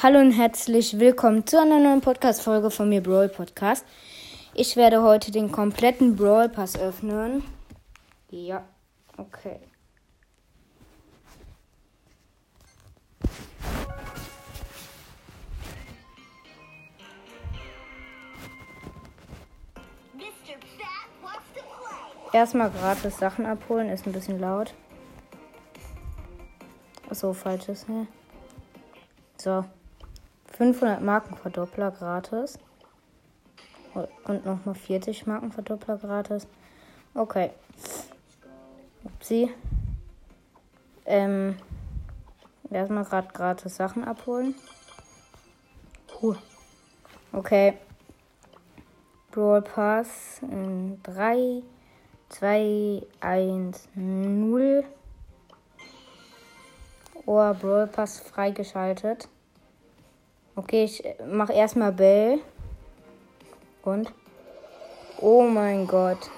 Hallo und herzlich willkommen zu einer neuen Podcast-Folge von mir, Brawl Podcast. Ich werde heute den kompletten Brawl Pass öffnen. Ja, okay. Erstmal gratis Sachen abholen, ist ein bisschen laut. Achso, falsches, ne? So. 500 Markenverdoppler gratis. Und nochmal 40 Markenverdoppler gratis. Okay. Upsi. Ähm. Erstmal gerade gratis Sachen abholen. Puh. Okay. Brawl Pass in 3, 2, 1, 0. Oh, Brawl Pass freigeschaltet. Okay, ich mache erstmal Bell. Und? Oh mein Gott.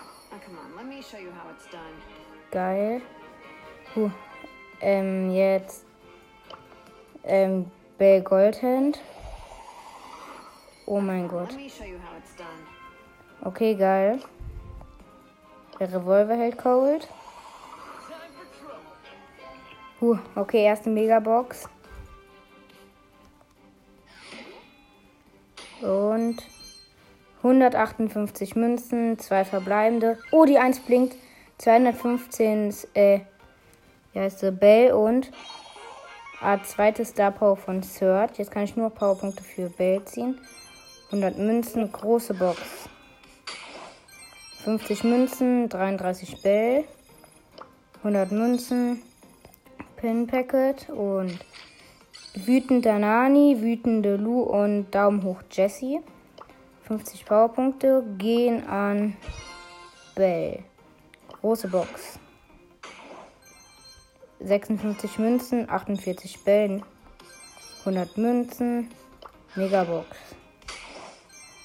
Geil. Puh. Ähm, jetzt. Ähm, Bell Goldhand. Oh mein Gott. Okay, geil. Der Revolver hält Cold. Puh, okay, erste Megabox. Und 158 Münzen, zwei verbleibende. Oh, die 1 blinkt. 215, äh, wie heißt sie? Bell und ah, zweite Star Power von Third. Jetzt kann ich nur Powerpunkte für Bell ziehen. 100 Münzen, große Box. 50 Münzen, 33 Bell. 100 Münzen, Pin Packet und Wütender Nani, wütende Lu und Daumen hoch Jessie. 50 Powerpunkte gehen an Bell. Große Box. 56 Münzen, 48 Bällen, 100 Münzen, Megabox.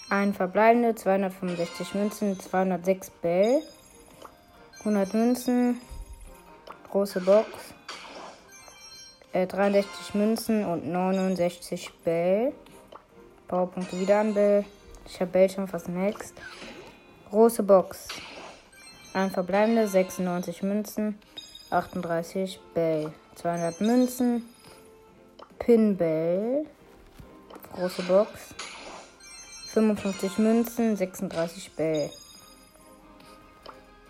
Ein verbleibende, 265 Münzen, 206 Bell, 100 Münzen, große Box, 63 äh, Münzen und 69 Bell. Powerpunkte wieder an Bell. Ich habe Bell schon fast next. Große Box. Ein verbleibende 96 Münzen, 38 Bell. 200 Münzen. Pin Bell. Große Box. 55 Münzen, 36 Bell.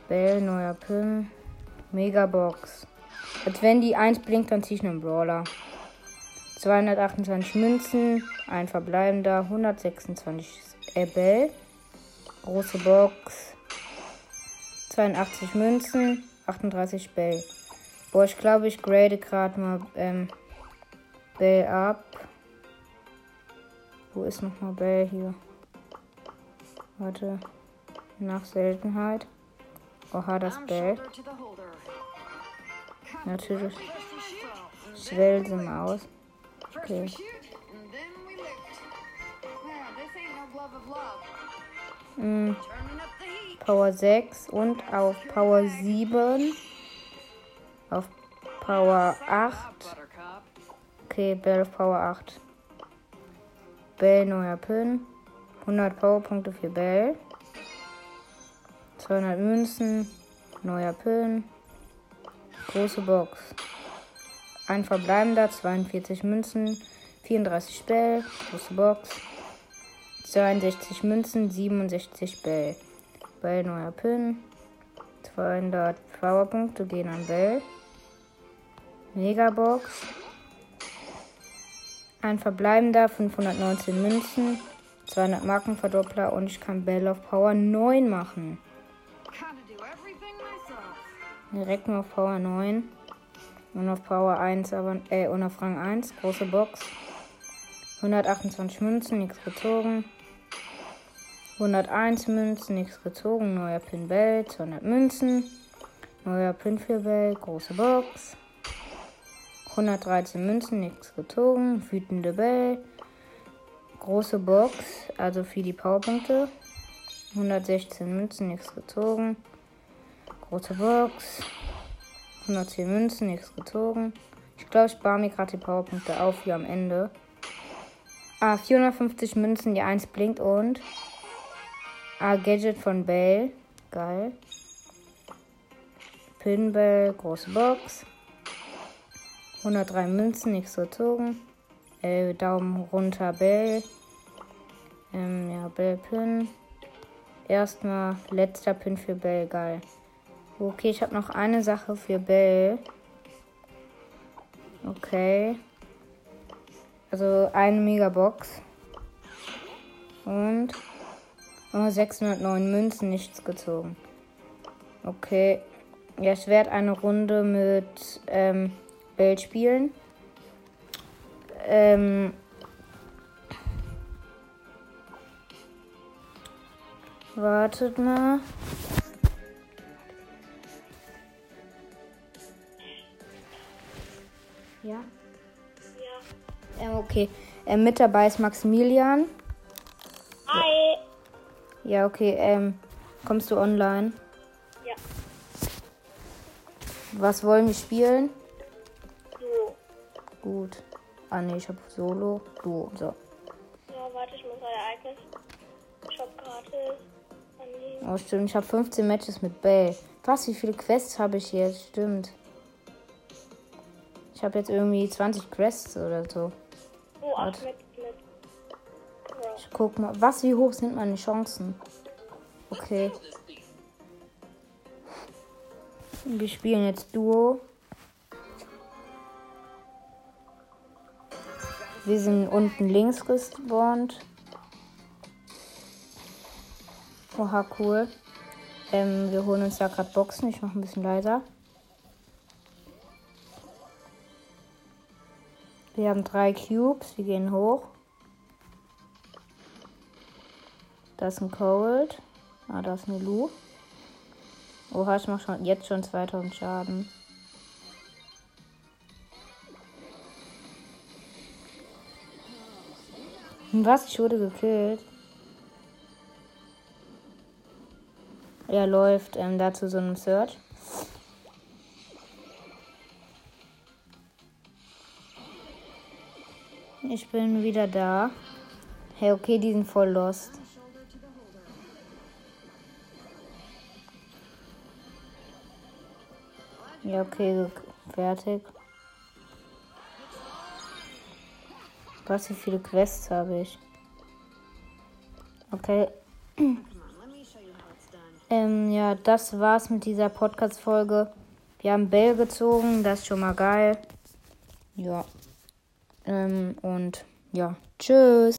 Bell, neuer Pin. Megabox. Als wenn die 1 blinkt, dann ziehe ich einen Brawler. 228 Münzen, ein verbleibender, 126 Ebel. Große Box. 82 Münzen, 38 Bell. Boah, ich glaube, ich grade gerade mal ähm, Bell ab. Wo ist nochmal Bell hier? Warte. Nach Seltenheit. Oha, das Bell. Natürlich. Schwelsenmaus. Okay. Mhm. Power 6 und auf Power 7. Auf Power 8. Okay, Bell auf Power 8. Bell neuer Pin. 100 Powerpunkte für Bell. 200 Münzen. Neuer Pin. Große Box. Ein verbleibender, 42 Münzen, 34 Bell, große Box. 62 Münzen, 67 Bell. Bell neuer Pin. 200 Powerpunkte gehen an Bell. Megabox. Ein verbleibender, 519 Münzen, 200 Markenverdoppler und ich kann Bell auf Power 9 machen. Direkt nur auf Power 9. Und auf Power 1, aber, äh, und auf Rang 1. Große Box. 128 Münzen, nichts gezogen. 101 Münzen, nichts gezogen. Neuer Pin Bell, 200 Münzen. Neuer Pin für Bell, große Box. 113 Münzen, nichts gezogen. Wütende Bell. Große Box, also für die Powerpunkte. 116 Münzen, nichts gezogen. Große Box. 110 Münzen, nichts gezogen. Ich glaube, ich spare mir gerade die Powerpunkte auf hier am Ende. Ah, 450 Münzen, die 1 blinkt und. Ah, Gadget von Bell. Geil. Pinball, große Box. 103 Münzen, nichts gezogen. Äh, Daumen runter, Bell. Ähm, ja, Bell Pin. Erstmal letzter Pin für Bell, geil. Okay, ich habe noch eine Sache für Bell. Okay. Also eine Megabox. Und oh, 609 Münzen, nichts gezogen. Okay. Ja, ich werde eine Runde mit ähm, Bell spielen. Ähm, wartet mal. Okay. Ähm, mit dabei ist Maximilian. Hi. Ja, okay. Ähm, kommst du online? Ja. Was wollen wir spielen? So. Gut. Ah, nee, ich hab Solo. Du, so. Ja, warte, ich muss Ereignis. Shopkarte annehmen. Oh, stimmt. Ich habe 15 Matches mit Bell. Was, wie viele Quests habe ich jetzt? Stimmt. Ich habe jetzt irgendwie 20 Quests oder so. Ja. Ich guck mal. Was, wie hoch sind meine Chancen? Okay. Wir spielen jetzt Duo. Wir sind unten links gespawnt. Oha, cool. Ähm, wir holen uns da gerade Boxen. Ich mache ein bisschen leiser. Wir haben drei Cubes. Wir gehen hoch. Da ist ein Cold. Ah, da ist eine Lu. Oha, ich mache schon, jetzt schon 2000 Schaden. Was? Ich wurde gekillt. Er läuft ähm, da zu so einem Search. Ich bin wieder da. Hey, okay, die sind voll lost. Ja, okay, fertig. Was, wie viele Quests habe ich? Okay. Ähm, ja, das war's mit dieser Podcast-Folge. Wir haben Bell gezogen, das ist schon mal geil. Ja. Ähm, und ja, tschüss.